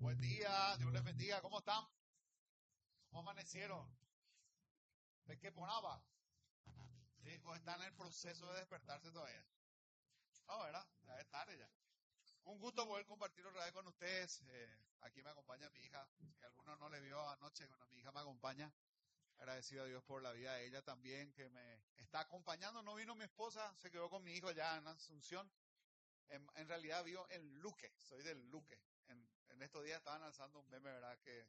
Buen día, Dios les bendiga. ¿Cómo están? ¿Cómo amanecieron? ¿De qué ponaba? Sí, o están en el proceso de despertarse todavía. No, ¿verdad? Ya es tarde ya. Un gusto poder compartir otra vez con ustedes. Eh, aquí me acompaña mi hija, que alguno no le vio anoche, bueno, mi hija me acompaña. Agradecido a Dios por la vida de ella también, que me está acompañando. No vino mi esposa, se quedó con mi hijo ya en Asunción. En, en realidad vio en Luque, soy del Luque. En, estos días estaban lanzando un meme, ¿verdad? Que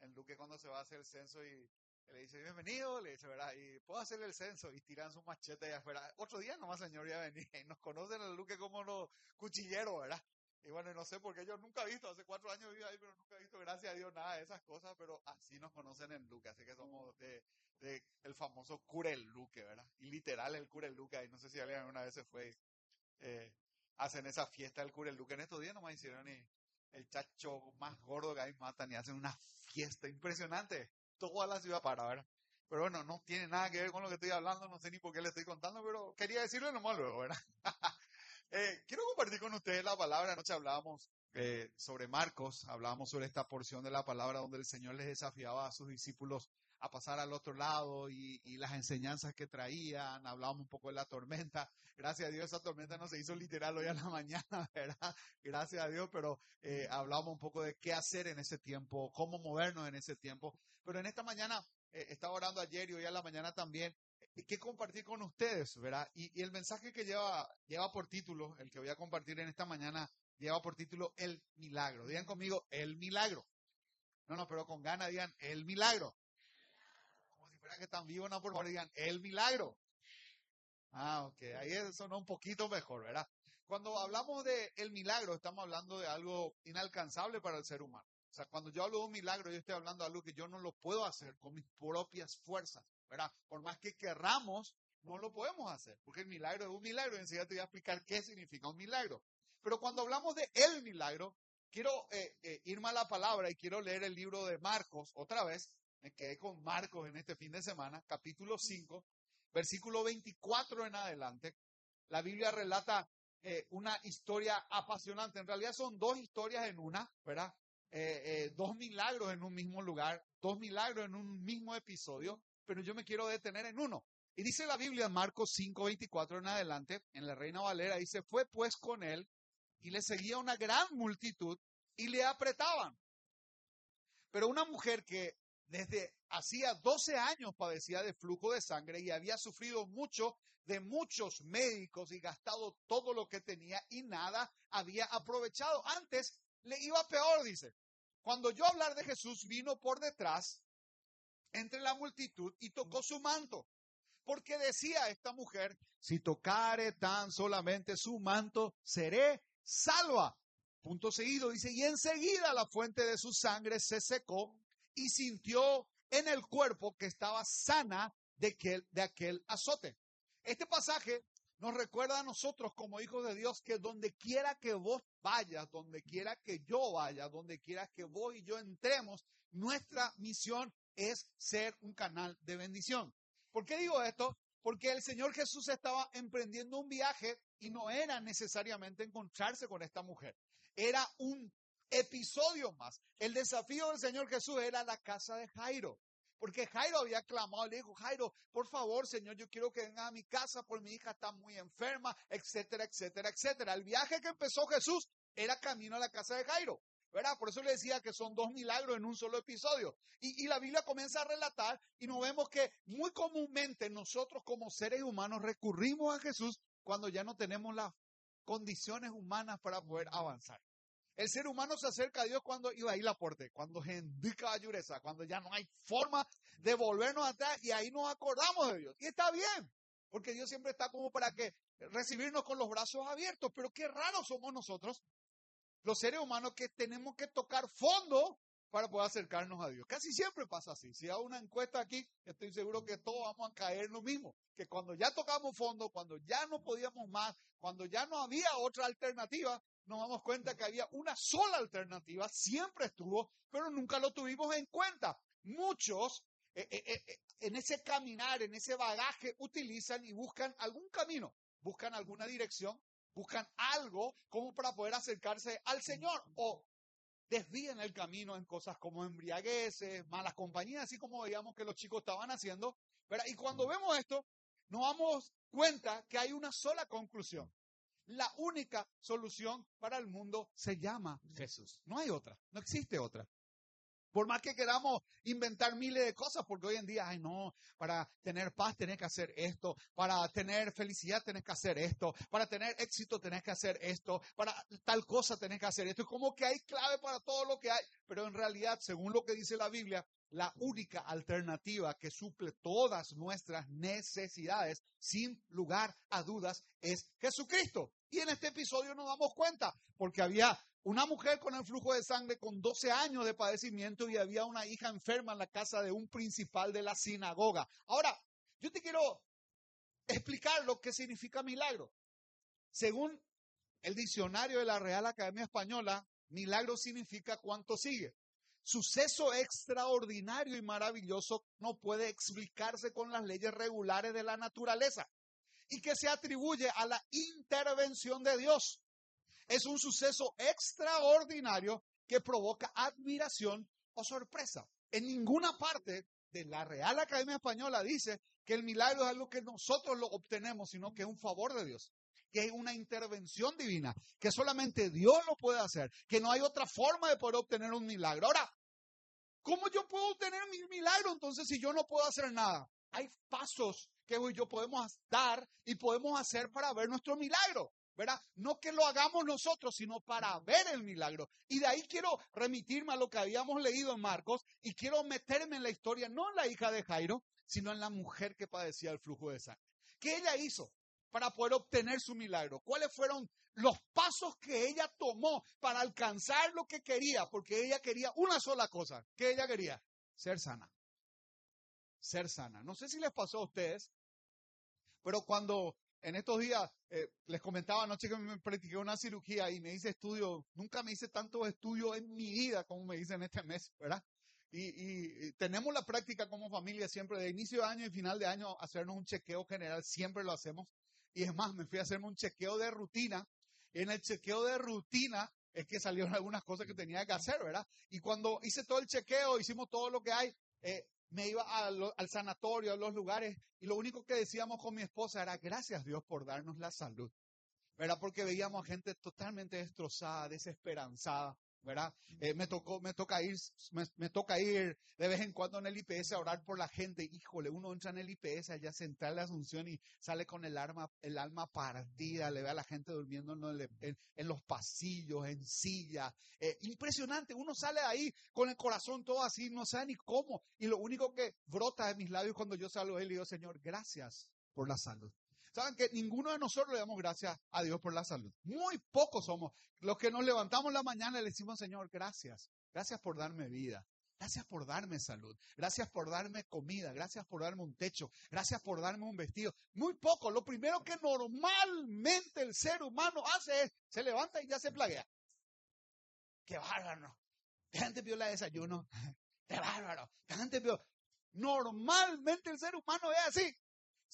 en Luque cuando se va a hacer el censo y le dice, bienvenido, le dice, ¿verdad? Y puedo hacerle el censo y tiran su machete allá afuera. Otro día nomás, señor, ya venía y nos conocen en Luque como los cuchilleros, ¿verdad? Y bueno, no sé por qué yo nunca he visto, hace cuatro años vivo ahí, pero nunca he visto, gracias a Dios, nada de esas cosas, pero así nos conocen en Luque, así que somos de, de el famoso Curel Luque, ¿verdad? Y literal el Curel Luque, y no sé si alguien alguna vez se fue, eh, hacen esa fiesta del Curel Luque. En estos días nomás hicieron y el chacho más gordo que hay matan y hacen una fiesta impresionante. Toda la ciudad para, ¿verdad? Pero bueno, no tiene nada que ver con lo que estoy hablando, no sé ni por qué le estoy contando, pero quería decirle nomás luego, ¿verdad? eh, quiero compartir con ustedes la palabra. Anoche hablábamos eh, sobre Marcos, hablábamos sobre esta porción de la palabra donde el Señor les desafiaba a sus discípulos a pasar al otro lado y, y, las enseñanzas que traían, hablábamos un poco de la tormenta, gracias a Dios esa tormenta no se hizo literal hoy a la mañana, ¿verdad? Gracias a Dios, pero eh, hablábamos un poco de qué hacer en ese tiempo, cómo movernos en ese tiempo, pero en esta mañana, eh, estaba orando ayer y hoy a la mañana también, eh, qué compartir con ustedes, ¿verdad? Y, y el mensaje que lleva, lleva por título, el que voy a compartir en esta mañana, lleva por título El Milagro. Digan conmigo, El Milagro. No, no, pero con ganas digan, El Milagro que están vivos, no, por favor, digan, el milagro. Ah, ok, ahí sonó un poquito mejor, ¿verdad? Cuando hablamos de el milagro, estamos hablando de algo inalcanzable para el ser humano. O sea, cuando yo hablo de un milagro, yo estoy hablando de algo que yo no lo puedo hacer con mis propias fuerzas, ¿verdad? Por más que querramos, no lo podemos hacer, porque el milagro es un milagro, y enseguida te voy a explicar qué significa un milagro. Pero cuando hablamos de el milagro, quiero eh, eh, irme a la palabra y quiero leer el libro de Marcos otra vez, me quedé con Marcos en este fin de semana, capítulo 5, versículo 24 en adelante. La Biblia relata eh, una historia apasionante. En realidad son dos historias en una, ¿verdad? Eh, eh, dos milagros en un mismo lugar, dos milagros en un mismo episodio, pero yo me quiero detener en uno. Y dice la Biblia Marcos 5, 24 en adelante, en la Reina Valera, dice, fue pues con él y le seguía una gran multitud y le apretaban. Pero una mujer que desde hacía 12 años padecía de flujo de sangre y había sufrido mucho de muchos médicos y gastado todo lo que tenía y nada había aprovechado. Antes le iba peor, dice. Cuando yo hablar de Jesús vino por detrás entre la multitud y tocó su manto. Porque decía esta mujer, si tocare tan solamente su manto, seré salva. Punto seguido, dice, y enseguida la fuente de su sangre se secó y sintió en el cuerpo que estaba sana de aquel, azote. Este pasaje nos recuerda a nosotros como hijos de Dios que donde quiera que vos vayas, donde quiera que yo vaya, donde quiera que vos y yo entremos, nuestra misión es ser un canal de bendición. ¿Por qué digo esto? Porque el Señor Jesús estaba emprendiendo un viaje y no era necesariamente encontrarse con esta mujer. Era un episodio más. El desafío del Señor Jesús era la casa de Jairo. Porque Jairo había clamado, le dijo, Jairo, por favor, Señor, yo quiero que venga a mi casa, por mi hija está muy enferma, etcétera, etcétera, etcétera. El viaje que empezó Jesús era camino a la casa de Jairo. ¿verdad? Por eso le decía que son dos milagros en un solo episodio. Y, y, la Biblia comienza a relatar y nos vemos que muy comúnmente nosotros como seres humanos recurrimos a Jesús cuando ya no tenemos las condiciones humanas para poder avanzar. El ser humano se acerca a Dios cuando iba a ir la puerta, cuando indica ayureza, cuando ya no hay forma de volvernos atrás y ahí nos acordamos de Dios. Y está bien, porque Dios siempre está como para que recibirnos con los brazos abiertos, pero qué raros somos nosotros, los seres humanos que tenemos que tocar fondo para poder acercarnos a Dios. Casi siempre pasa así. Si hago una encuesta aquí, estoy seguro que todos vamos a caer en lo mismo, que cuando ya tocamos fondo, cuando ya no podíamos más, cuando ya no había otra alternativa, nos damos cuenta que había una sola alternativa, siempre estuvo, pero nunca lo tuvimos en cuenta. Muchos eh, eh, eh, en ese caminar, en ese bagaje, utilizan y buscan algún camino, buscan alguna dirección, buscan algo como para poder acercarse al Señor o desvíen el camino en cosas como embriagueces, malas compañías, así como veíamos que los chicos estaban haciendo. Y cuando vemos esto, nos damos cuenta que hay una sola conclusión. La única solución para el mundo se llama Jesús. No hay otra, no existe otra. Por más que queramos inventar miles de cosas, porque hoy en día, ay no, para tener paz tenés que hacer esto, para tener felicidad tenés que hacer esto, para tener éxito tenés que hacer esto, para tal cosa tenés que hacer esto. Es como que hay clave para todo lo que hay, pero en realidad, según lo que dice la Biblia, la única alternativa que suple todas nuestras necesidades, sin lugar a dudas, es Jesucristo. Y en este episodio nos damos cuenta, porque había una mujer con el flujo de sangre con 12 años de padecimiento y había una hija enferma en la casa de un principal de la sinagoga. Ahora, yo te quiero explicar lo que significa milagro. Según el diccionario de la Real Academia Española, milagro significa cuánto sigue. Suceso extraordinario y maravilloso no puede explicarse con las leyes regulares de la naturaleza y que se atribuye a la intervención de Dios es un suceso extraordinario que provoca admiración o sorpresa. En ninguna parte de la Real Academia Española dice que el milagro es algo que nosotros lo obtenemos, sino que es un favor de Dios, que es una intervención divina, que solamente Dios lo puede hacer, que no hay otra forma de poder obtener un milagro. Ahora, ¿cómo yo puedo obtener mi milagro entonces si yo no puedo hacer nada? Hay pasos que yo podemos dar y podemos hacer para ver nuestro milagro. ¿verdad? No que lo hagamos nosotros, sino para ver el milagro. Y de ahí quiero remitirme a lo que habíamos leído en Marcos y quiero meterme en la historia, no en la hija de Jairo, sino en la mujer que padecía el flujo de sangre. ¿Qué ella hizo para poder obtener su milagro? ¿Cuáles fueron los pasos que ella tomó para alcanzar lo que quería? Porque ella quería una sola cosa. ¿Qué ella quería? Ser sana. Ser sana. No sé si les pasó a ustedes, pero cuando en estos días eh, les comentaba anoche que me practiqué una cirugía y me hice estudio, nunca me hice tantos estudios en mi vida como me hice en este mes, ¿verdad? Y, tenemos la práctica como familia siempre, de inicio de año y final de año, hacernos un chequeo general, siempre lo hacemos. Y es más, me fui a hacerme un chequeo de rutina. En el chequeo de rutina es que salieron algunas cosas que tenía que hacer, ¿verdad? Y cuando hice todo el chequeo, hicimos todo lo que hay, eh, me iba al sanatorio, a los lugares, y lo único que decíamos con mi esposa era gracias Dios por darnos la salud. ¿Verdad? Porque veíamos a gente totalmente destrozada, desesperanzada. ¿Verdad? Eh, me tocó, me toca ir, me, toca ir de vez en cuando en el IPS a orar por la gente. Híjole, uno entra en el IPS allá central de Asunción y sale con el alma, el alma partida, le ve a la gente durmiendo en, los pasillos, en silla. Eh, impresionante, uno sale ahí con el corazón todo así, no sabe ni cómo. Y lo único que brota de mis labios cuando yo salgo, él y digo, Señor, gracias por la salud. Saben que ninguno de nosotros le damos gracias a Dios por la salud. Muy pocos somos los que nos levantamos la mañana y le decimos, Señor, gracias. Gracias por darme vida. Gracias por darme salud. Gracias por darme comida. Gracias por darme un techo. Gracias por darme un vestido. Muy poco. Lo primero que normalmente el ser humano hace es se levanta y ya se plaguea. Qué bárbaro. Qué gente la desayuno. Qué bárbaro. Qué gente Normalmente el ser humano es así.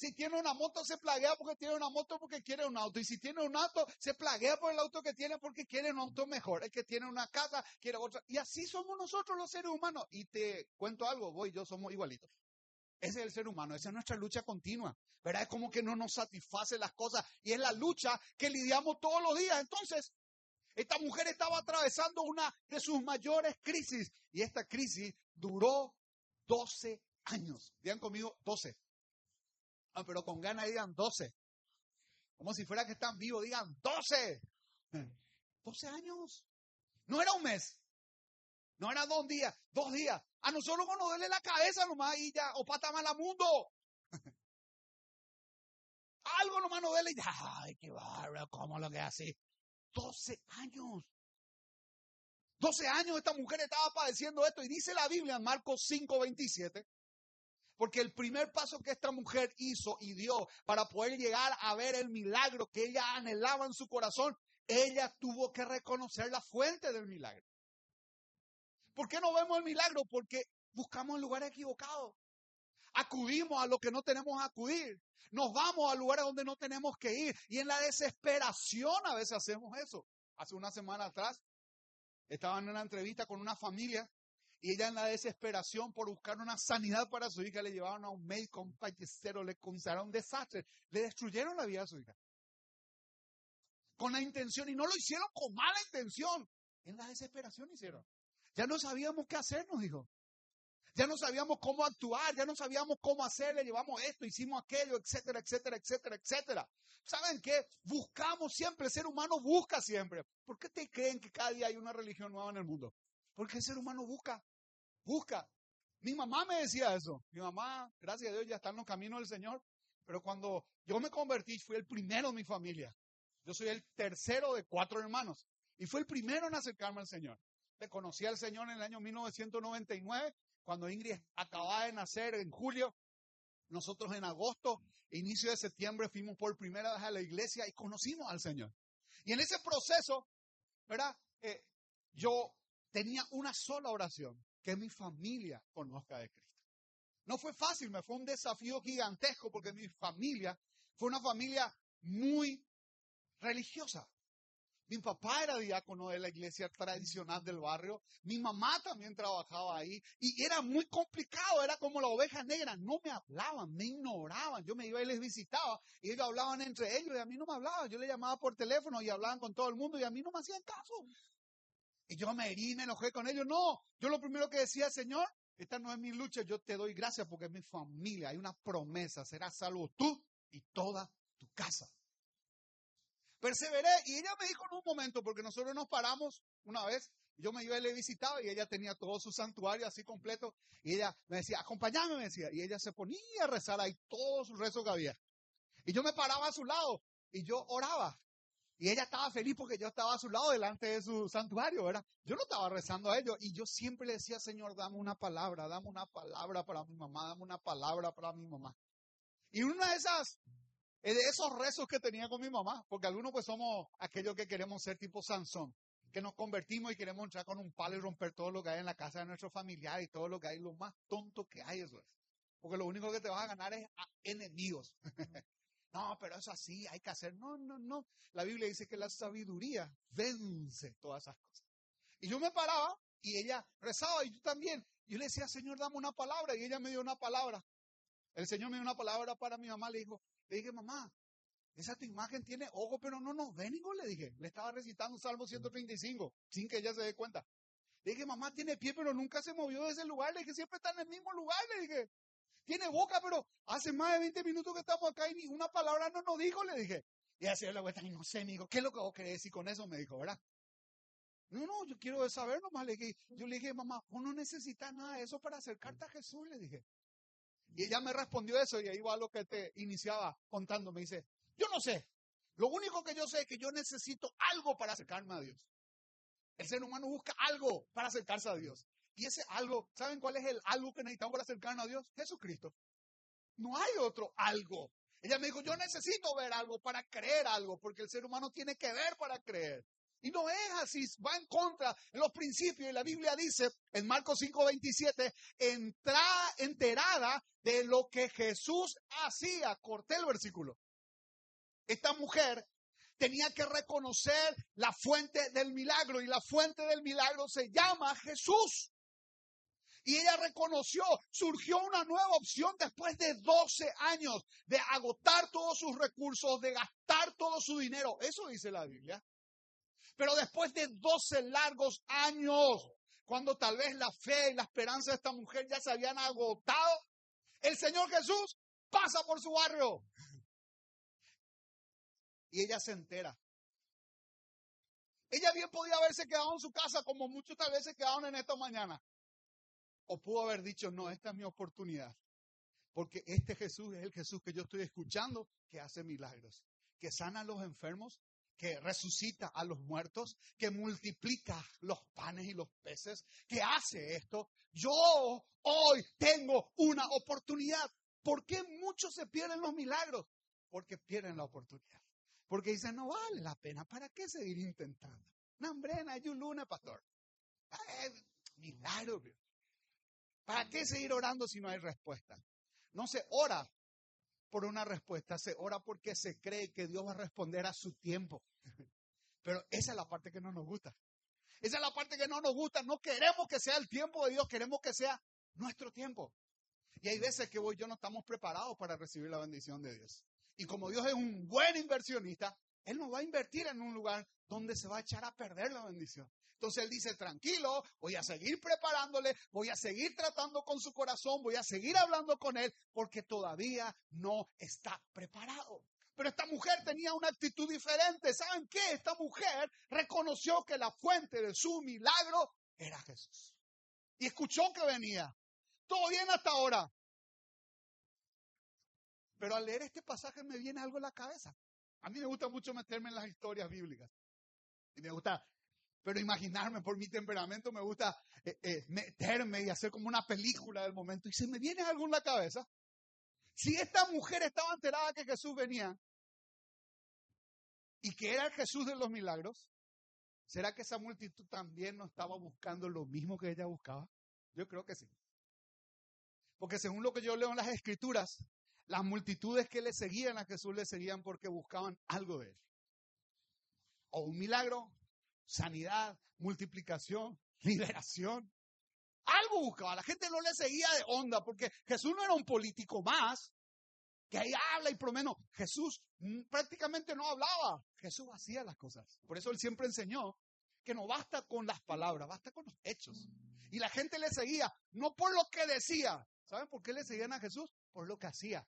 Si tiene una moto, se plaguea porque tiene una moto porque quiere un auto. Y si tiene un auto, se plaguea por el auto que tiene porque quiere un auto mejor. El que tiene una casa, quiere otra. Y así somos nosotros los seres humanos. Y te cuento algo, voy, yo somos igualitos. Ese es el ser humano, esa es nuestra lucha continua. ¿Verdad? Es como que no nos satisface las cosas. Y es la lucha que lidiamos todos los días. Entonces, esta mujer estaba atravesando una de sus mayores crisis. Y esta crisis duró 12 años. Digan conmigo, 12. Ah, pero con ganas digan 12. Como si fuera que están vivos, digan 12. 12 años. No era un mes. No era dos días, dos días. A nosotros nos duele la cabeza nomás y ya, o pata mala mundo. Algo nomás nos duele y ya, ay, qué bárbaro, ¿cómo lo que hace? 12 años. 12 años esta mujer estaba padeciendo esto y dice la Biblia en Marcos 5, 27 porque el primer paso que esta mujer hizo y dio para poder llegar a ver el milagro que ella anhelaba en su corazón, ella tuvo que reconocer la fuente del milagro. ¿Por qué no vemos el milagro? Porque buscamos el lugar equivocado. Acudimos a lo que no tenemos que acudir. Nos vamos a lugares donde no tenemos que ir. Y en la desesperación a veces hacemos eso. Hace una semana atrás estaban en una entrevista con una familia y ella en la desesperación por buscar una sanidad para su hija le llevaron a un médico, un fallecero, le consideraron un desastre, le destruyeron la vida a su hija. Con la intención, y no lo hicieron con mala intención, en la desesperación hicieron. Ya no sabíamos qué hacer, nos dijo. Ya no sabíamos cómo actuar, ya no sabíamos cómo hacer, le llevamos esto, hicimos aquello, etcétera, etcétera, etcétera, etcétera. ¿Saben qué? Buscamos siempre, el ser humano busca siempre. ¿Por qué te creen que cada día hay una religión nueva en el mundo? Porque el ser humano busca, busca. Mi mamá me decía eso. Mi mamá, gracias a Dios, ya está en los caminos del Señor. Pero cuando yo me convertí, fui el primero en mi familia. Yo soy el tercero de cuatro hermanos. Y fue el primero en acercarme al Señor. Le conocí al Señor en el año 1999 cuando Ingrid acababa de nacer en julio, nosotros en agosto, inicio de septiembre, fuimos por primera vez a la iglesia y conocimos al Señor. Y en ese proceso, ¿verdad? Eh, yo tenía una sola oración, que mi familia conozca de Cristo. No fue fácil, me fue un desafío gigantesco porque mi familia fue una familia muy religiosa. Mi papá era diácono de la iglesia tradicional del barrio. Mi mamá también trabajaba ahí. Y era muy complicado. Era como la oveja negra. No me hablaban, me ignoraban. Yo me iba y les visitaba. Y ellos hablaban entre ellos y a mí no me hablaban. Yo les llamaba por teléfono y hablaban con todo el mundo y a mí no me hacían caso. Y yo me herí, me enojé con ellos. No, yo lo primero que decía, Señor, esta no es mi lucha. Yo te doy gracias porque es mi familia. Hay una promesa. Serás salvo tú y toda tu casa. Perseveré. Y ella me dijo en un momento, porque nosotros nos paramos una vez, yo me iba y le visitaba y ella tenía todo su santuario así completo. Y ella me decía, acompáñame, me decía. Y ella se ponía a rezar ahí todo su rezo que había. Y yo me paraba a su lado y yo oraba. Y ella estaba feliz porque yo estaba a su lado delante de su santuario, ¿verdad? Yo no estaba rezando a ellos. Y yo siempre decía, Señor, dame una palabra, dame una palabra para mi mamá, dame una palabra para mi mamá. Y una de esas de esos rezos que tenía con mi mamá, porque algunos pues somos aquellos que queremos ser tipo Sansón, que nos convertimos y queremos entrar con un palo y romper todo lo que hay en la casa de nuestro familiar y todo lo que hay, lo más tonto que hay eso es. Porque lo único que te vas a ganar es enemigos. No, pero es así, hay que hacer. No, no, no. La Biblia dice que la sabiduría vence todas esas cosas. Y yo me paraba y ella rezaba y yo también. Yo le decía, Señor, dame una palabra. Y ella me dio una palabra. El Señor me dio una palabra para mi mamá. Le dijo, le dije, mamá, esa tu imagen tiene ojo, pero no nos ve ningún, le dije. Le estaba recitando Salmo 135, sin que ella se dé cuenta. Le dije, mamá, tiene pie, pero nunca se movió de ese lugar. Le dije, siempre está en el mismo lugar. Le dije, tiene boca, pero hace más de 20 minutos que estamos acá y ni una palabra no nos dijo, le dije. Y así la vuelta, y no sé, me ¿qué es lo que vos querés decir con eso? Me dijo, ¿verdad? No, no, yo quiero saber nomás. Le dije, yo le dije, mamá, vos no necesitas nada de eso para acercarte a Jesús, le dije. Y ella me respondió eso y ahí va lo que te iniciaba contando. Me dice, yo no sé. Lo único que yo sé es que yo necesito algo para acercarme a Dios. El ser humano busca algo para acercarse a Dios. Y ese algo, ¿saben cuál es el algo que necesitamos para acercarnos a Dios? Jesucristo. No hay otro algo. Ella me dijo, yo necesito ver algo para creer algo, porque el ser humano tiene que ver para creer. Y no es así, va en contra de los principios. Y la Biblia dice en Marcos 5:27, entra enterada de lo que Jesús hacía. Corté el versículo. Esta mujer tenía que reconocer la fuente del milagro y la fuente del milagro se llama Jesús. Y ella reconoció, surgió una nueva opción después de 12 años de agotar todos sus recursos, de gastar todo su dinero. Eso dice la Biblia. Pero después de 12 largos años, cuando tal vez la fe y la esperanza de esta mujer ya se habían agotado, el Señor Jesús pasa por su barrio. Y ella se entera. Ella bien podía haberse quedado en su casa como muchos tal vez se quedaron en esta mañana. O pudo haber dicho, no, esta es mi oportunidad. Porque este Jesús es el Jesús que yo estoy escuchando que hace milagros, que sana a los enfermos, que resucita a los muertos, que multiplica los panes y los peces, que hace esto. Yo hoy tengo una oportunidad. ¿Por qué muchos se pierden los milagros? Porque pierden la oportunidad. Porque dicen, no vale la pena, ¿para qué seguir intentando? Nambrena, luna, pastor. milagro. ¿Para qué seguir orando si no hay respuesta? No se ora por una respuesta, se ora porque se cree que Dios va a responder a su tiempo. Pero esa es la parte que no nos gusta. Esa es la parte que no nos gusta. No queremos que sea el tiempo de Dios, queremos que sea nuestro tiempo. Y hay veces que vos y yo no estamos preparados para recibir la bendición de Dios. Y como Dios es un buen inversionista, Él nos va a invertir en un lugar donde se va a echar a perder la bendición. Entonces Él dice, tranquilo, voy a seguir preparándole, voy a seguir tratando con su corazón, voy a seguir hablando con Él, porque todavía no está preparado. Pero esta mujer tenía una actitud diferente. ¿Saben qué? Esta mujer reconoció que la fuente de su milagro era Jesús. Y escuchó que venía. Todo bien hasta ahora. Pero al leer este pasaje me viene algo en la cabeza. A mí me gusta mucho meterme en las historias bíblicas. Y me gusta, pero imaginarme por mi temperamento, me gusta eh, eh, meterme y hacer como una película del momento. Y se me viene algo en la cabeza. Si esta mujer estaba enterada que Jesús venía y que era el Jesús de los milagros, ¿será que esa multitud también no estaba buscando lo mismo que ella buscaba? Yo creo que sí. Porque según lo que yo leo en las escrituras, las multitudes que le seguían a Jesús le seguían porque buscaban algo de él. O un milagro, sanidad, multiplicación, liberación. Algo buscaba. La gente no le seguía de onda porque Jesús no era un político más que ahí habla y menos Jesús prácticamente no hablaba. Jesús hacía las cosas. Por eso él siempre enseñó que no basta con las palabras, basta con los hechos. Y la gente le seguía, no por lo que decía. ¿Saben por qué le seguían a Jesús? Por lo que hacía.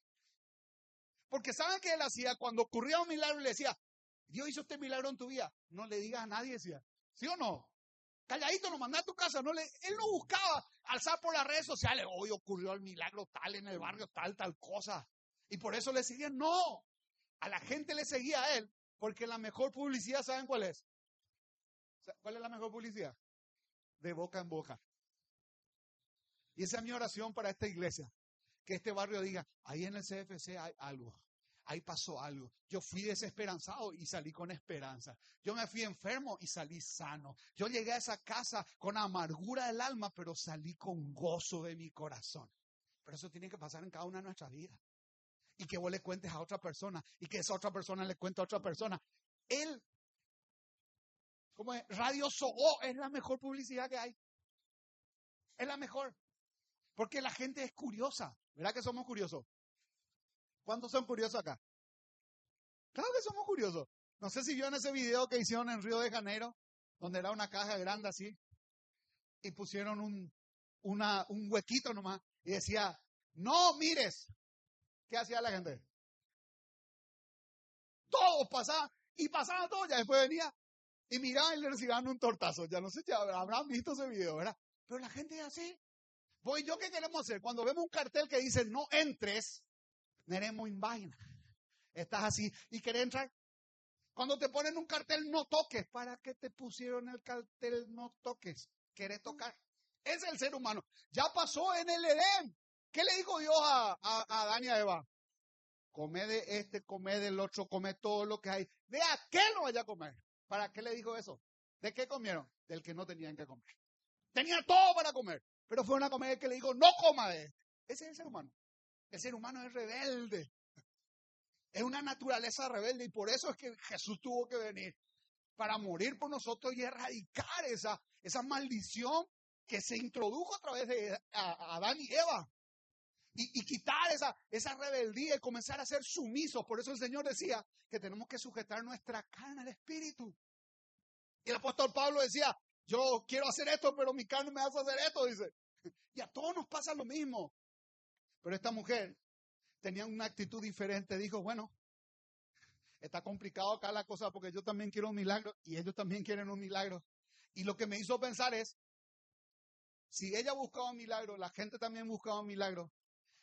Porque saben que él hacía cuando ocurría un milagro le decía, Dios hizo este milagro en tu vida. No le digas a nadie, decía, ¿sí o no? Calladito, lo manda a tu casa. No le, él no buscaba alzar por las redes sociales. Hoy ocurrió el milagro tal en el barrio, tal, tal cosa. Y por eso le seguían. No. A la gente le seguía a él. Porque la mejor publicidad, ¿saben cuál es? ¿Cuál es la mejor publicidad? De boca en boca. Y esa es mi oración para esta iglesia que este barrio diga, ahí en el CFC hay algo, ahí pasó algo. Yo fui desesperanzado y salí con esperanza. Yo me fui enfermo y salí sano. Yo llegué a esa casa con amargura del alma, pero salí con gozo de mi corazón. Pero eso tiene que pasar en cada una de nuestras vidas. Y que vos le cuentes a otra persona y que esa otra persona le cuente a otra persona. Él, como es? Radio Sogo es la mejor publicidad que hay. Es la mejor. Porque la gente es curiosa. ¿Verdad que somos curiosos? ¿Cuántos son curiosos acá? Claro que somos curiosos. No sé si vieron ese video que hicieron en Río de Janeiro, donde era una caja grande así, y pusieron un, una, un huequito nomás, y decía, no mires. ¿Qué hacía la gente? Todos pasaban, y pasaban todos, ya después venía, y miraban y le recibían un tortazo. Ya no sé si habrán visto ese video, ¿verdad? Pero la gente así. Voy yo, ¿qué queremos hacer? Cuando vemos un cartel que dice no entres, neremos en. Estás así y querés entrar. Cuando te ponen un cartel no toques, ¿para qué te pusieron el cartel no toques? ¿Querés tocar? Es el ser humano. Ya pasó en el Edén. ¿Qué le dijo Dios a, a, Adán y a Eva? Come de este, come del otro, come todo lo que hay. ¿De a qué no vaya a comer? ¿Para qué le dijo eso? ¿De qué comieron? Del que no tenían que comer. Tenía todo para comer. Pero fue una comedia que le dijo, no coma de este. Ese es el ser humano. El ser humano es rebelde. Es una naturaleza rebelde y por eso es que Jesús tuvo que venir para morir por nosotros y erradicar esa, esa maldición que se introdujo a través de Adán y Eva. Y, y, quitar esa, esa rebeldía y comenzar a ser sumisos. Por eso el Señor decía que tenemos que sujetar nuestra carne al Espíritu. Y el apóstol Pablo decía, yo quiero hacer esto, pero mi carne me hace hacer esto, dice. Y a todos nos pasa lo mismo. Pero esta mujer tenía una actitud diferente. Dijo, bueno, está complicado acá la cosa porque yo también quiero un milagro y ellos también quieren un milagro. Y lo que me hizo pensar es, si ella buscaba un milagro, la gente también buscaba un milagro,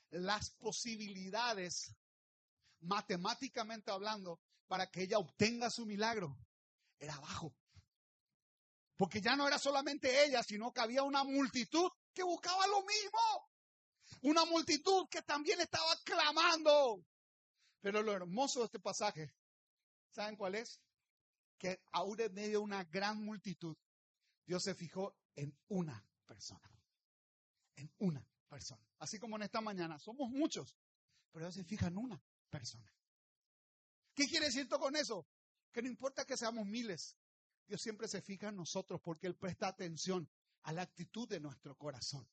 las posibilidades, matemáticamente hablando, para que ella obtenga su milagro, era bajo. Porque ya no era solamente ella, sino que había una multitud que buscaba lo mismo. Una multitud que también estaba clamando. Pero lo hermoso de este pasaje, ¿saben cuál es? Que aún en medio de una gran multitud, Dios se fijó en una persona. En una persona. Así como en esta mañana, somos muchos, pero Dios se fija en una persona. ¿Qué quiere decir con eso? Que no importa que seamos miles, Dios siempre se fija en nosotros porque Él presta atención a la actitud de nuestro corazón.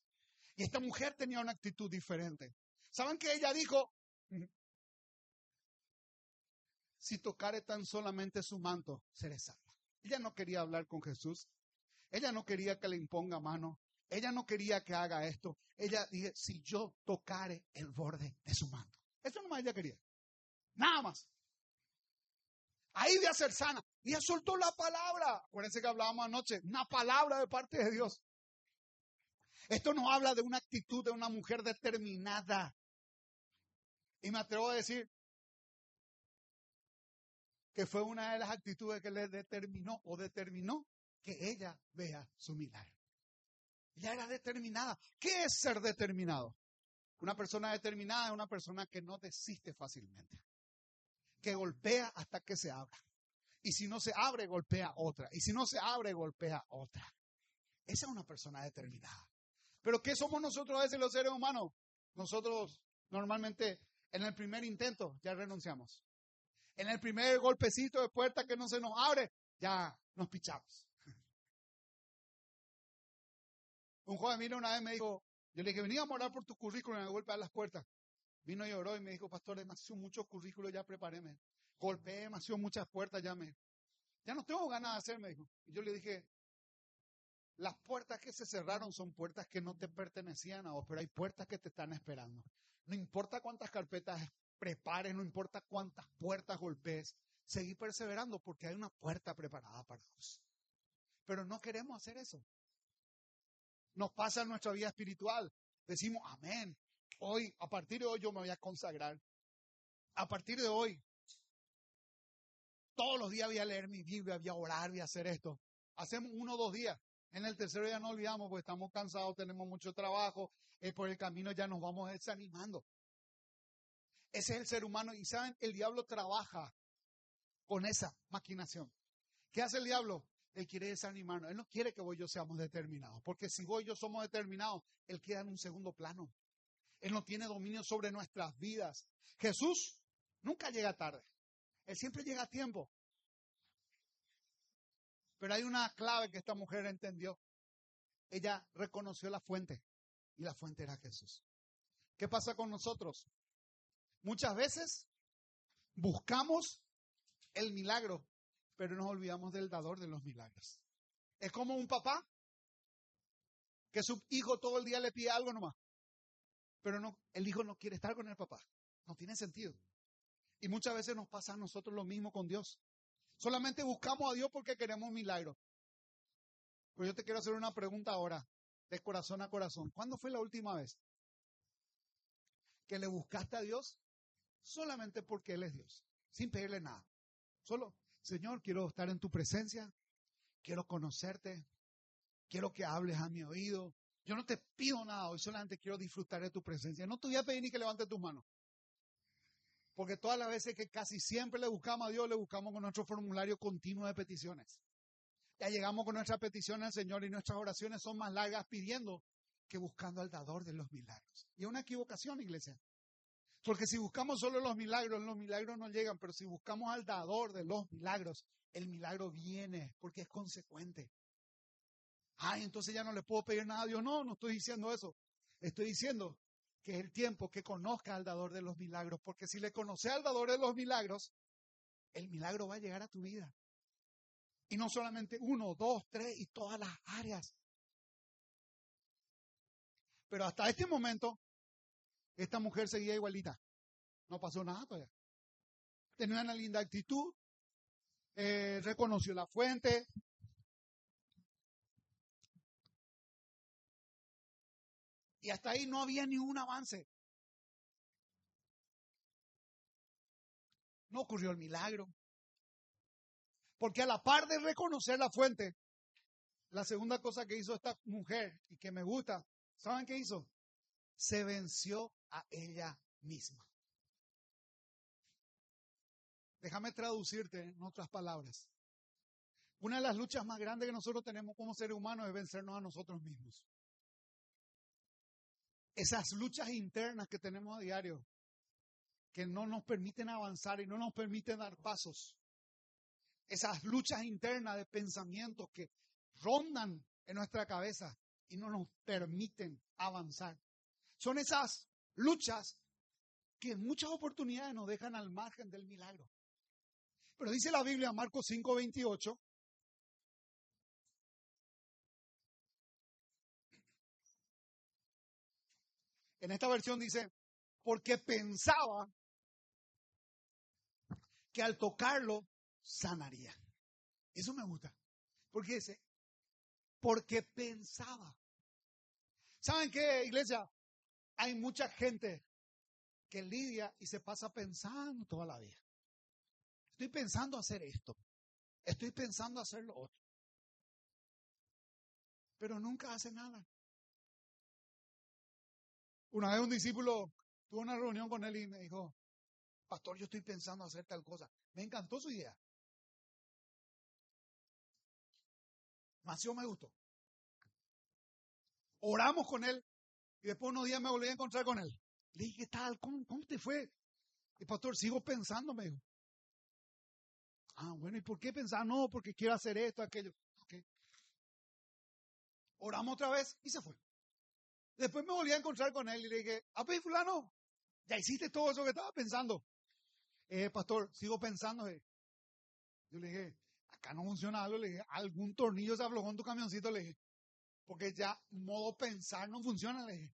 Y esta mujer tenía una actitud diferente. ¿Saben que ella dijo? Si tocare tan solamente su manto, seré salva. Ella no quería hablar con Jesús. Ella no quería que le imponga mano. Ella no quería que haga esto. Ella dije, si yo tocare el borde de su manto. Eso nomás ella quería. Nada más. Ahí voy a ser sana. Y soltó la palabra. Acuérdense que hablábamos anoche. Una palabra de parte de Dios. Esto nos habla de una actitud de una mujer determinada. Y me atrevo a decir que fue una de las actitudes que le determinó o determinó que ella vea su milagro. Ella era determinada. ¿Qué es ser determinado? Una persona determinada es una persona que no desiste fácilmente, que golpea hasta que se abra. Y si no se abre, golpea otra. Y si no se abre, golpea otra. Esa es una persona determinada. Pero ¿qué somos nosotros a veces los seres humanos? Nosotros normalmente en el primer intento ya renunciamos. En el primer golpecito de puerta que no se nos abre, ya nos pichamos. Un joven vino una vez me dijo, yo le dije, venía a morar por tu currículum me golpear las puertas. Vino y lloró y me dijo, pastor, demasiado muchos currículos, ya preparéme. Golpeé demasiado muchas puertas, ya ya no tengo ganas de hacer, me dijo. Y yo le dije, las puertas que se cerraron son puertas que no te pertenecían a vos, pero hay puertas que te están esperando. No importa cuántas carpetas prepares, no importa cuántas puertas golpees, seguí perseverando porque hay una puerta preparada para vos. Pero no queremos hacer eso. Nos pasa en nuestra vida espiritual. Decimos, amén. Hoy, a partir de hoy yo me voy a consagrar. A partir de hoy, todos los días voy a leer mi Biblia, voy a orar, voy a hacer esto. Hacemos uno o dos días. En el tercero ya no olvidamos porque estamos cansados, tenemos mucho trabajo, eh, por el camino ya nos vamos desanimando. Ese es el ser humano y saben, el diablo trabaja con esa maquinación. ¿Qué hace el diablo? Él quiere desanimarnos. Él no quiere que vos y yo seamos determinados. Porque si vos y yo somos determinados, Él queda en un segundo plano. Él no tiene dominio sobre nuestras vidas. Jesús nunca llega tarde. Él siempre llega a tiempo. Pero hay una clave que esta mujer entendió. Ella reconoció la fuente y la fuente era Jesús. ¿Qué pasa con nosotros? Muchas veces buscamos el milagro, pero nos olvidamos del dador de los milagros. Es como un papá que su hijo todo el día le pide algo nomás, pero no, el hijo no quiere estar con el papá. No tiene sentido. Y muchas veces nos pasa a nosotros lo mismo con Dios. Solamente buscamos a Dios porque queremos un milagro. Pues yo te quiero hacer una pregunta ahora, de corazón a corazón. ¿Cuándo fue la última vez que le buscaste a Dios solamente porque Él es Dios, sin pedirle nada? Solo, Señor, quiero estar en tu presencia, quiero conocerte, quiero que hables a mi oído. Yo no te pido nada hoy, solamente quiero disfrutar de tu presencia. No te voy a pedir ni que levantes tus manos. Porque todas las veces que casi siempre le buscamos a Dios, le buscamos con nuestro formulario continuo de peticiones. Ya llegamos con nuestras peticiones al Señor y nuestras oraciones son más largas pidiendo que buscando al dador de los milagros. Y es una equivocación, iglesia. Porque si buscamos solo los milagros, los milagros no llegan, pero si buscamos al dador de los milagros, el milagro viene porque es consecuente. Ay, entonces ya no le puedo pedir nada a Dios. No, no estoy diciendo eso. Estoy diciendo que es el tiempo que conozca al dador de los milagros, porque si le conoce al dador de los milagros, el milagro va a llegar a tu vida. Y no solamente uno, dos, tres y todas las áreas. Pero hasta este momento, esta mujer seguía igualita. No pasó nada todavía. Tenía una linda actitud, eh, reconoció la fuente, Y hasta ahí no había ningún avance. No ocurrió el milagro. Porque a la par de reconocer la fuente, la segunda cosa que hizo esta mujer y que me gusta, ¿saben qué hizo? Se venció a ella misma. Déjame traducirte en otras palabras. Una de las luchas más grandes que nosotros tenemos como seres humanos es vencernos a nosotros mismos esas luchas internas que tenemos a diario, que no nos permiten avanzar y no nos permiten dar pasos. esas luchas internas de pensamientos que rondan en nuestra cabeza y no nos permiten avanzar. Son esas luchas que en muchas oportunidades nos dejan al margen del milagro. Pero dice la Biblia, Marcos 5:28, en esta versión dice, porque pensaba que al tocarlo sanaría. Eso me gusta. Porque dice, porque pensaba. ¿Saben qué, iglesia? Hay mucha gente que lidia y se pasa pensando toda la vida. Estoy pensando hacer esto. Estoy pensando hacer lo otro. Pero nunca hace nada. Una vez un discípulo tuvo una reunión con él y me dijo, pastor, yo estoy pensando hacer tal cosa. Me encantó su idea. Demasiado me gustó. Oramos con él y después unos días me volví a encontrar con él. Le dije, ¿qué tal? ¿Cómo, cómo te fue? Y pastor, sigo pensando, me dijo. Ah, bueno, ¿y por qué pensar? No, porque quiero hacer esto, aquello. Okay. Oramos otra vez y se fue. Después me volví a encontrar con él y le dije, ah, pues fulano, ya hiciste todo eso que estaba pensando. Eh, pastor, sigo pensando. Eh. Yo le dije, acá no funciona algo. Le dije, algún tornillo se aflojó en tu camioncito. Le dije, porque ya modo pensar no funciona. Le dije.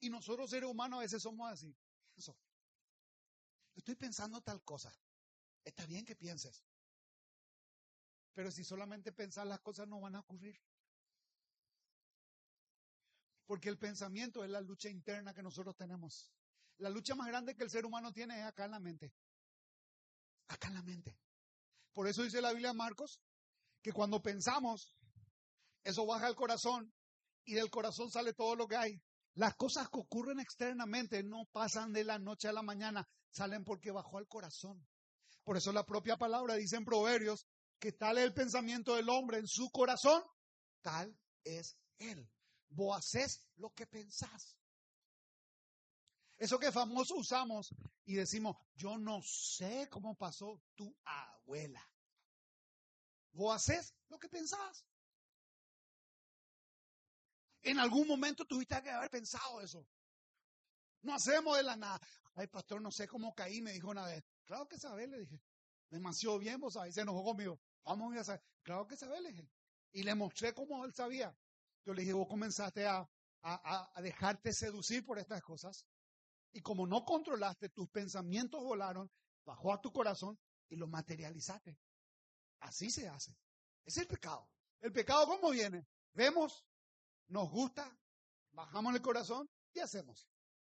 Y nosotros seres humanos a veces somos así. Eso. Estoy pensando tal cosa. Está bien que pienses. Pero si solamente pensar las cosas no van a ocurrir. Porque el pensamiento es la lucha interna que nosotros tenemos. La lucha más grande que el ser humano tiene es acá en la mente. Acá en la mente. Por eso dice la Biblia de Marcos que cuando pensamos, eso baja al corazón y del corazón sale todo lo que hay. Las cosas que ocurren externamente no pasan de la noche a la mañana, salen porque bajó al corazón. Por eso la propia palabra dice en Proverbios que tal es el pensamiento del hombre en su corazón, tal es él. Vos haces lo que pensás. Eso que famoso usamos y decimos, yo no sé cómo pasó tu abuela. Vos haces lo que pensás. En algún momento tuviste que haber pensado eso. No hacemos de la nada. Ay, pastor, no sé cómo caí, me dijo una vez. Claro que sabes, le dije. Demasiado bien, vos sabés, se enojó conmigo. Vamos a saber. Claro que sabes, le dije. Y le mostré cómo él sabía. Yo le dije, vos comenzaste a, a, dejarte seducir por estas cosas. Y como no controlaste, tus pensamientos volaron, bajó a tu corazón y lo materializaste. Así se hace. Es el pecado. ¿El pecado cómo viene? Vemos, nos gusta, bajamos el corazón y hacemos.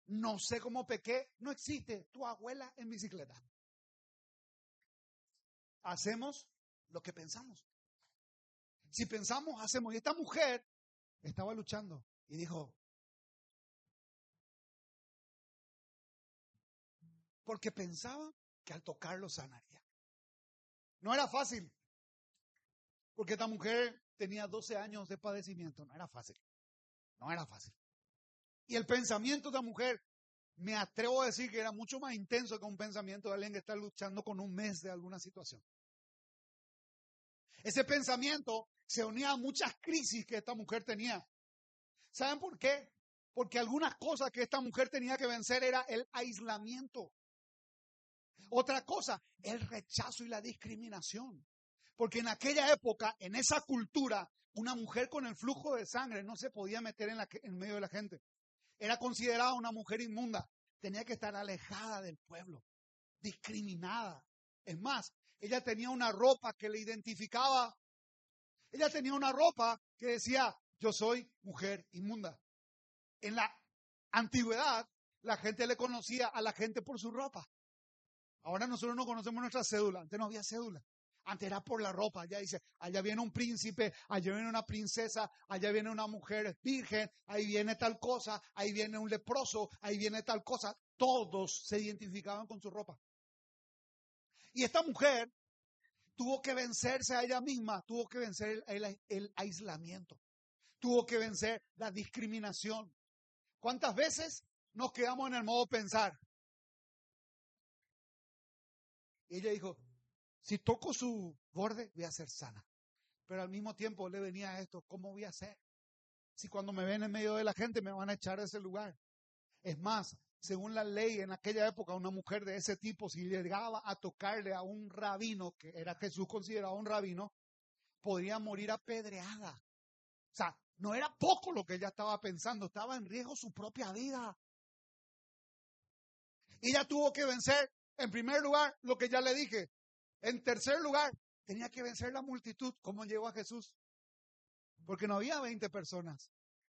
No sé cómo pequé, no existe tu abuela en bicicleta. Hacemos lo que pensamos. Si pensamos, hacemos. Y esta mujer estaba luchando y dijo, porque pensaba que al tocarlo sanaría. No era fácil, porque esta mujer tenía 12 años de padecimiento, no era fácil, no era fácil. Y el pensamiento de la mujer, me atrevo a decir que era mucho más intenso que un pensamiento de alguien que está luchando con un mes de alguna situación. Ese pensamiento se unía a muchas crisis que esta mujer tenía. ¿Saben por qué? Porque algunas cosas que esta mujer tenía que vencer era el aislamiento. Otra cosa, el rechazo y la discriminación. Porque en aquella época, en esa cultura, una mujer con el flujo de sangre no se podía meter en, la, en medio de la gente. Era considerada una mujer inmunda. Tenía que estar alejada del pueblo, discriminada. Es más, ella tenía una ropa que le identificaba. Ella tenía una ropa que decía, yo soy mujer inmunda. En la antigüedad, la gente le conocía a la gente por su ropa. Ahora nosotros no conocemos nuestra cédula. Antes no había cédula. Antes era por la ropa. Allá dice, allá viene un príncipe, allá viene una princesa, allá viene una mujer virgen, ahí viene tal cosa, ahí viene un leproso, ahí viene tal cosa. Todos se identificaban con su ropa. Y esta mujer tuvo que vencerse a ella misma, tuvo que vencer el aislamiento tuvo que vencer la discriminación. ¿Cuántas veces nos quedamos en el modo pensar? Y ella dijo, Si toco su borde, voy a ser sana. Pero al mismo tiempo le venía esto, ¿cómo voy a hacer? Si cuando me ven en medio de la gente me van a echar de ese lugar. Es más, según la ley en aquella época, una mujer de ese tipo, si llegaba a tocarle a un rabino, que era Jesús considerado un rabino, podría morir apedreada. O sea, no era poco lo que ella estaba pensando, estaba en riesgo su propia vida. Ella tuvo que vencer, en primer lugar, lo que ya le dije. En tercer lugar, tenía que vencer la multitud. ¿Cómo llegó a Jesús? Porque no había 20 personas.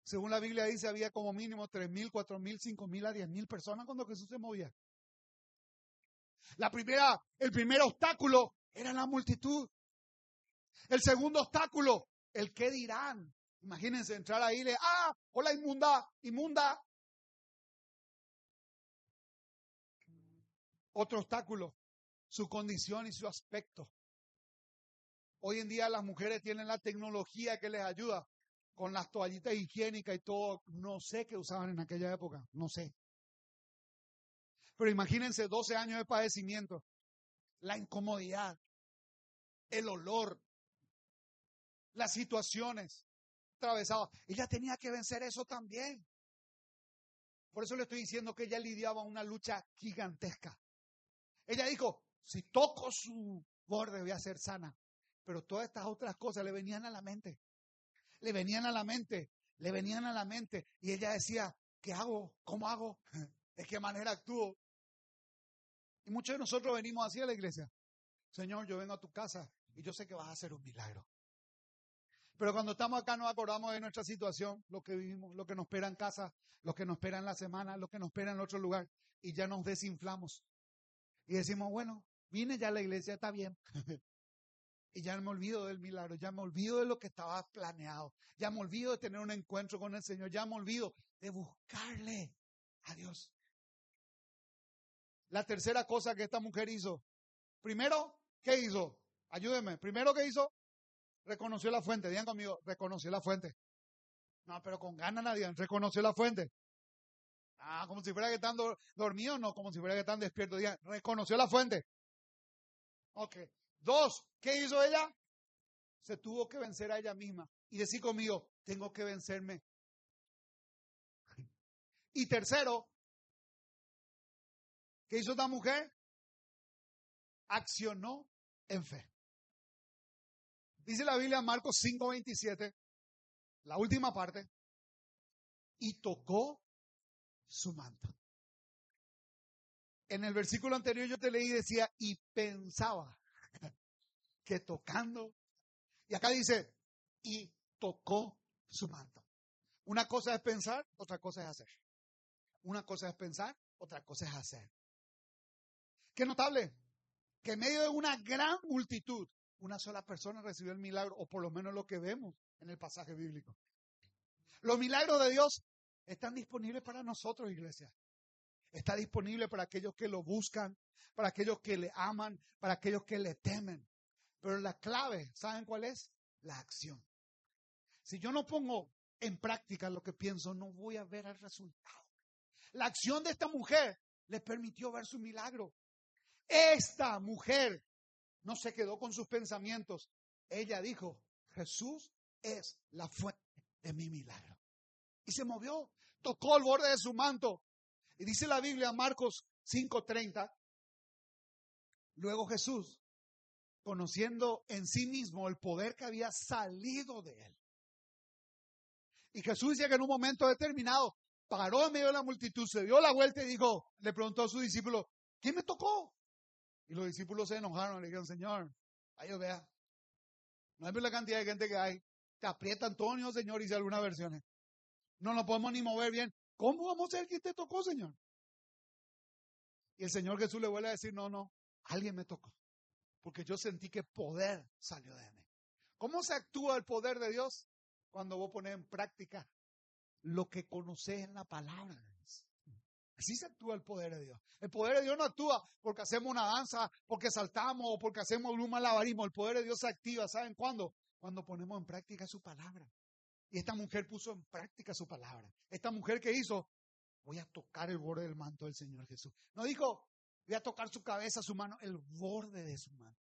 Según la Biblia dice, había como mínimo tres mil, cuatro mil, cinco mil a diez mil personas cuando Jesús se movía. La primera, el primer obstáculo era la multitud. El segundo obstáculo, el qué dirán. Imagínense entrar ahí y le, ah, hola inmunda, inmunda. Otro obstáculo, su condición y su aspecto. Hoy en día las mujeres tienen la tecnología que les ayuda con las toallitas higiénicas y todo. No sé qué usaban en aquella época, no sé. Pero imagínense 12 años de padecimiento, la incomodidad, el olor, las situaciones atravesadas. Ella tenía que vencer eso también. Por eso le estoy diciendo que ella lidiaba una lucha gigantesca. Ella dijo, si toco su borde voy a ser sana. Pero todas estas otras cosas le venían a la mente. Le venían a la mente, le venían a la mente. Y ella decía, ¿qué hago? ¿Cómo hago? ¿De qué manera actúo? Y muchos de nosotros venimos así a la iglesia. Señor, yo vengo a tu casa y yo sé que vas a hacer un milagro. Pero cuando estamos acá nos acordamos de nuestra situación, lo que vivimos, lo que nos espera en casa, lo que nos espera en la semana, lo que nos espera en otro lugar, y ya nos desinflamos. Y decimos, bueno, vine ya la iglesia, está bien. Y ya me olvido del milagro, ya me olvido de lo que estaba planeado, ya me olvido de tener un encuentro con el Señor, ya me olvido de buscarle a Dios. La tercera cosa que esta mujer hizo, primero, ¿qué hizo? Ayúdeme, primero ¿qué hizo? Reconoció la fuente, digan conmigo, reconoció la fuente. No, pero con ganas nadie, reconoció la fuente. Ah, como si fuera que están dormidos, no, como si fuera que están despiertos. Digan, reconoció la fuente. Ok. Dos, ¿qué hizo ella? Se tuvo que vencer a ella misma y decir conmigo, tengo que vencerme. Y tercero, ¿qué hizo esta mujer? Accionó en fe. Dice la Biblia Marcos 5:27, la última parte, y tocó su manto. En el versículo anterior yo te leí decía, y pensaba que tocando. Y acá dice, y tocó su manto. Una cosa es pensar, otra cosa es hacer. Una cosa es pensar, otra cosa es hacer. Qué notable, que en medio de una gran multitud, una sola persona recibió el milagro, o por lo menos lo que vemos en el pasaje bíblico. Los milagros de Dios están disponibles para nosotros, iglesia. Está disponible para aquellos que lo buscan, para aquellos que le aman, para aquellos que le temen. Pero la clave, ¿saben cuál es? La acción. Si yo no pongo en práctica lo que pienso, no voy a ver el resultado. La acción de esta mujer le permitió ver su milagro. Esta mujer no se quedó con sus pensamientos. Ella dijo, Jesús es la fuente de mi milagro. Y se movió, tocó el borde de su manto. Y dice la Biblia, Marcos 5:30, luego Jesús conociendo en sí mismo el poder que había salido de él. Y Jesús dice que en un momento determinado paró en medio de la multitud, se dio la vuelta y dijo, le preguntó a su discípulo, ¿quién me tocó? Y los discípulos se enojaron, le dijeron, Señor, ahí vea. No hay la cantidad de gente que hay. Te aprieta Antonio, Señor, dice algunas versiones. No nos podemos ni mover bien. ¿Cómo vamos a ver quién te tocó, Señor? Y el Señor Jesús le vuelve a decir, no, no, alguien me tocó porque yo sentí que poder salió de mí. ¿Cómo se actúa el poder de Dios? Cuando vos pones en práctica lo que conoces en la palabra. Así se actúa el poder de Dios. El poder de Dios no actúa porque hacemos una danza, porque saltamos o porque hacemos un malabarismo. El poder de Dios se activa, ¿saben cuándo? Cuando ponemos en práctica su palabra. Y esta mujer puso en práctica su palabra. Esta mujer que hizo, voy a tocar el borde del manto del Señor Jesús. No dijo, Voy a tocar su cabeza, su mano, el borde de su mano.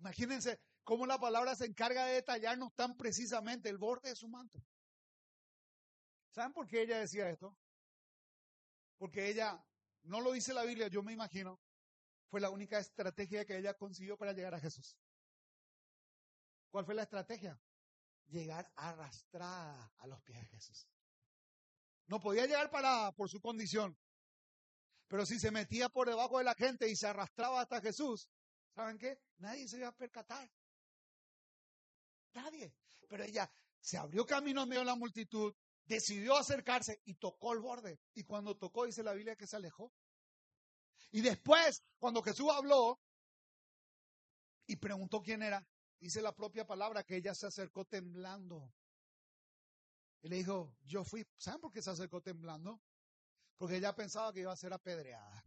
Imagínense cómo la palabra se encarga de detallarnos tan precisamente el borde de su manto. ¿Saben por qué ella decía esto? Porque ella, no lo dice la Biblia, yo me imagino, fue la única estrategia que ella consiguió para llegar a Jesús. ¿Cuál fue la estrategia? Llegar arrastrada a los pies de Jesús. No podía llegar parada por su condición, pero si se metía por debajo de la gente y se arrastraba hasta Jesús, ¿saben qué? Nadie se iba a percatar. Nadie. Pero ella se abrió camino en medio de la multitud, decidió acercarse y tocó el borde. Y cuando tocó, dice la Biblia que se alejó. Y después, cuando Jesús habló y preguntó quién era, dice la propia palabra que ella se acercó temblando. Y le dijo, yo fui, ¿saben por qué se acercó temblando? Porque ella pensaba que iba a ser apedreada.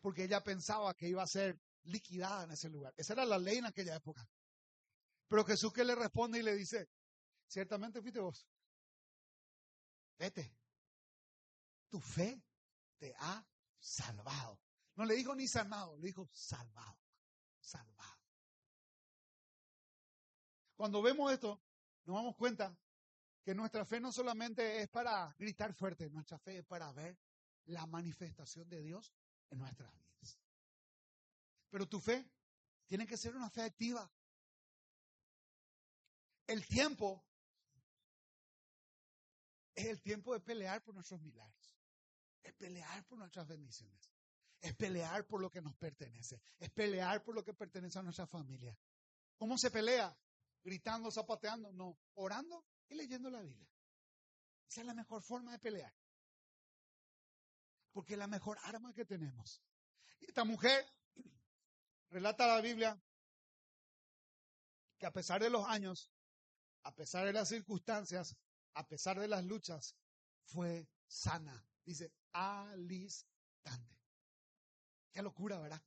Porque ella pensaba que iba a ser liquidada en ese lugar. Esa era la ley en aquella época. Pero Jesús que le responde y le dice, ciertamente fuiste vos. Vete. Tu fe te ha salvado. No le dijo ni sanado, le dijo salvado. Salvado. Cuando vemos esto, nos damos cuenta que nuestra fe no solamente es para gritar fuerte, nuestra fe es para ver la manifestación de Dios en nuestras vidas. Pero tu fe tiene que ser una fe activa. El tiempo es el tiempo de pelear por nuestros milagros, es pelear por nuestras bendiciones, es pelear por lo que nos pertenece, es pelear por lo que pertenece a nuestra familia. ¿Cómo se pelea? Gritando, zapateando, no, orando y leyendo la Biblia. Esa es la mejor forma de pelear. Porque es la mejor arma que tenemos. Esta mujer relata la Biblia que a pesar de los años, a pesar de las circunstancias, a pesar de las luchas, fue sana. Dice, alistante. Qué locura, ¿verdad?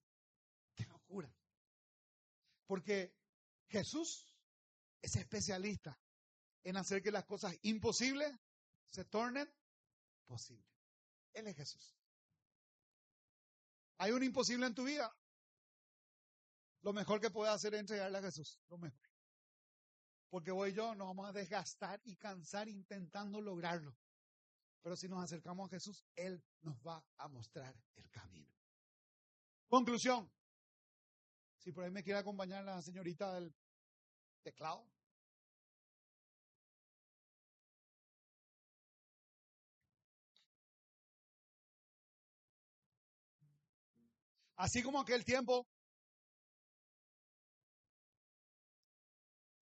Qué locura. Porque Jesús es especialista en hacer que las cosas imposibles se tornen posibles. Él es Jesús. ¿Hay un imposible en tu vida? Lo mejor que puedes hacer es entregarle a Jesús. Lo mejor. Porque vos y yo nos vamos a desgastar y cansar intentando lograrlo. Pero si nos acercamos a Jesús, Él nos va a mostrar el camino. Conclusión. Si por ahí me quiere acompañar la señorita del teclado. Así como aquel tiempo,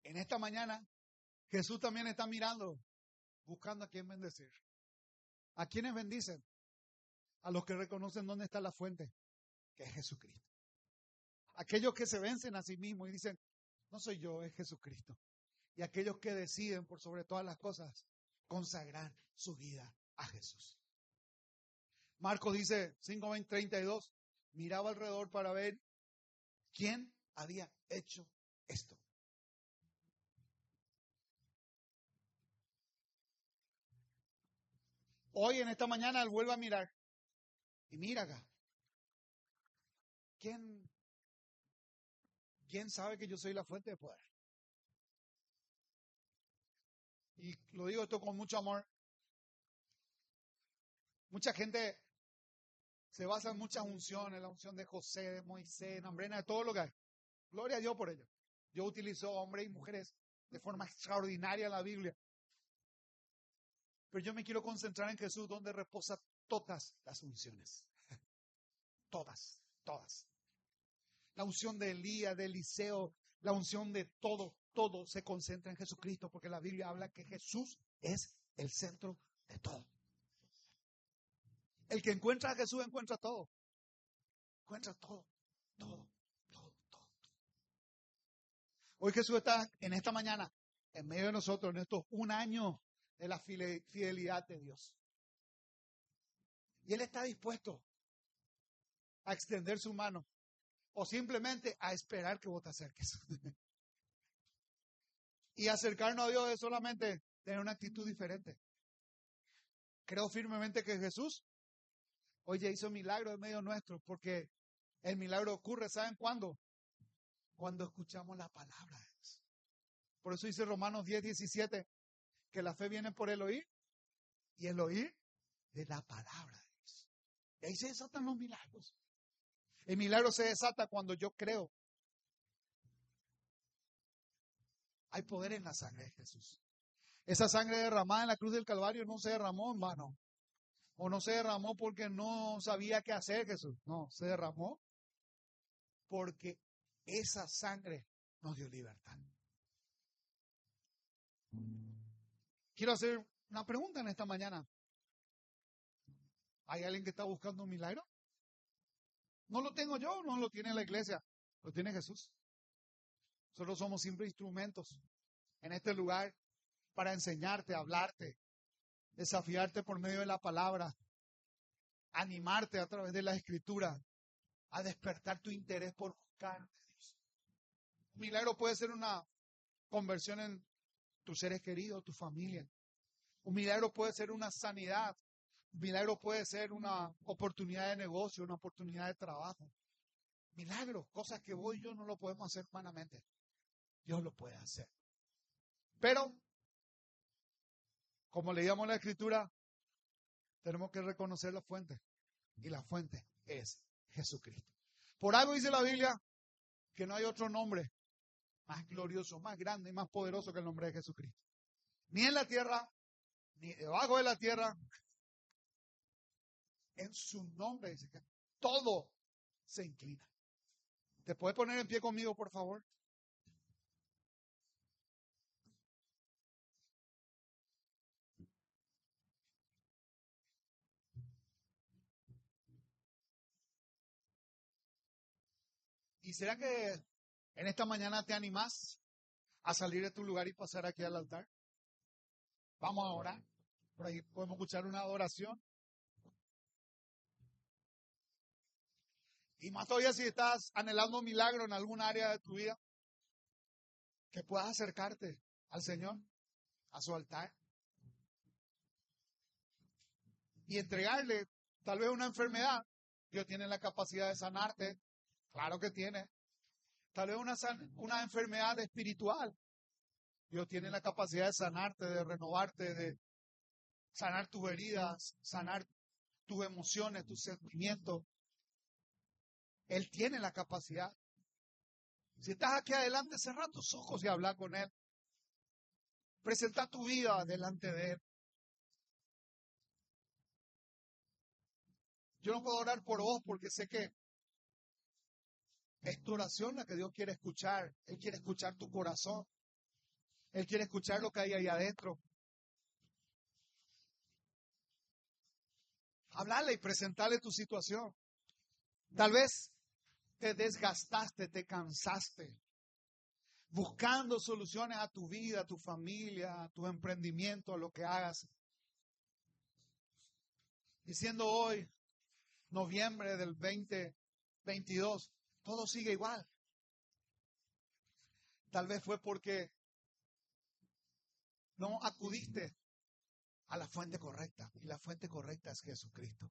en esta mañana, Jesús también está mirando, buscando a quién bendecir. ¿A quiénes bendicen? A los que reconocen dónde está la fuente, que es Jesucristo. Aquellos que se vencen a sí mismos y dicen, no soy yo, es Jesucristo. Y aquellos que deciden, por sobre todas las cosas, consagrar su vida a Jesús. Marcos dice 5.32, miraba alrededor para ver quién había hecho esto. Hoy en esta mañana él vuelve a mirar y mira acá. ¿Quién, ¿Quién sabe que yo soy la fuente de poder? Y lo digo esto con mucho amor. Mucha gente se basa en muchas unciones, la unción de José, de Moisés, Nambrena, de todo lo que hay. Gloria a Dios por ello. Dios utilizó hombres y mujeres de forma extraordinaria en la Biblia. Pero yo me quiero concentrar en Jesús, donde reposa todas las unciones. Todas, todas. La unción de Elías, de Eliseo, la unción de todo, todo se concentra en Jesucristo, porque la Biblia habla que Jesús es el centro de todo. El que encuentra a Jesús encuentra todo. Encuentra todo, todo, todo, todo. Hoy Jesús está en esta mañana, en medio de nosotros, en estos un año de la fidelidad de Dios. Y Él está dispuesto a extender su mano o simplemente a esperar que vos te acerques. y acercarnos a Dios es solamente tener una actitud diferente. Creo firmemente que Jesús hoy hizo milagro en medio nuestro porque el milagro ocurre, ¿saben cuándo? cuando escuchamos la palabra de Dios. Por eso dice Romanos 10, 17, que la fe viene por el oír y el oír de la palabra de Dios. Y ahí se desatan los milagros. El milagro se desata cuando yo creo. Hay poder en la sangre de Jesús. Esa sangre derramada en la cruz del Calvario no se derramó en vano. O no se derramó porque no sabía qué hacer Jesús. No, se derramó porque esa sangre nos dio libertad. Quiero hacer una pregunta en esta mañana. ¿Hay alguien que está buscando un milagro? No lo tengo yo, no lo tiene la iglesia, lo tiene Jesús. Nosotros somos simples instrumentos en este lugar para enseñarte, hablarte, desafiarte por medio de la palabra, animarte a través de la escritura, a despertar tu interés por buscar. Un milagro puede ser una conversión en tus seres queridos, tu familia. Un milagro puede ser una sanidad. Un milagro puede ser una oportunidad de negocio, una oportunidad de trabajo. Milagros, cosas que vos y yo no lo podemos hacer humanamente. Dios lo puede hacer. Pero, como leíamos la escritura, tenemos que reconocer la fuente. Y la fuente es Jesucristo. Por algo dice la Biblia que no hay otro nombre más glorioso, más grande y más poderoso que el nombre de Jesucristo. Ni en la tierra, ni debajo de la tierra. En su nombre dice que todo se inclina. ¿Te puedes poner en pie conmigo, por favor? ¿Y será que en esta mañana te animás a salir de tu lugar y pasar aquí al altar? Vamos a orar. Por ahí podemos escuchar una adoración. Y más todavía si estás anhelando un milagro en algún área de tu vida, que puedas acercarte al Señor, a su altar, y entregarle tal vez una enfermedad. Dios tiene la capacidad de sanarte, claro que tiene. Tal vez una, una enfermedad espiritual. Dios tiene la capacidad de sanarte, de renovarte, de sanar tus heridas, sanar tus emociones, tus sentimientos. Él tiene la capacidad. Si estás aquí adelante, cerra tus ojos y habla con Él. Presenta tu vida delante de Él. Yo no puedo orar por vos porque sé que es tu oración la que Dios quiere escuchar. Él quiere escuchar tu corazón. Él quiere escuchar lo que hay ahí adentro. Hablarle y presentarle tu situación. Tal vez te desgastaste, te cansaste, buscando soluciones a tu vida, a tu familia, a tu emprendimiento, a lo que hagas. Diciendo hoy, noviembre del 2022, todo sigue igual. Tal vez fue porque no acudiste a la fuente correcta. Y la fuente correcta es Jesucristo.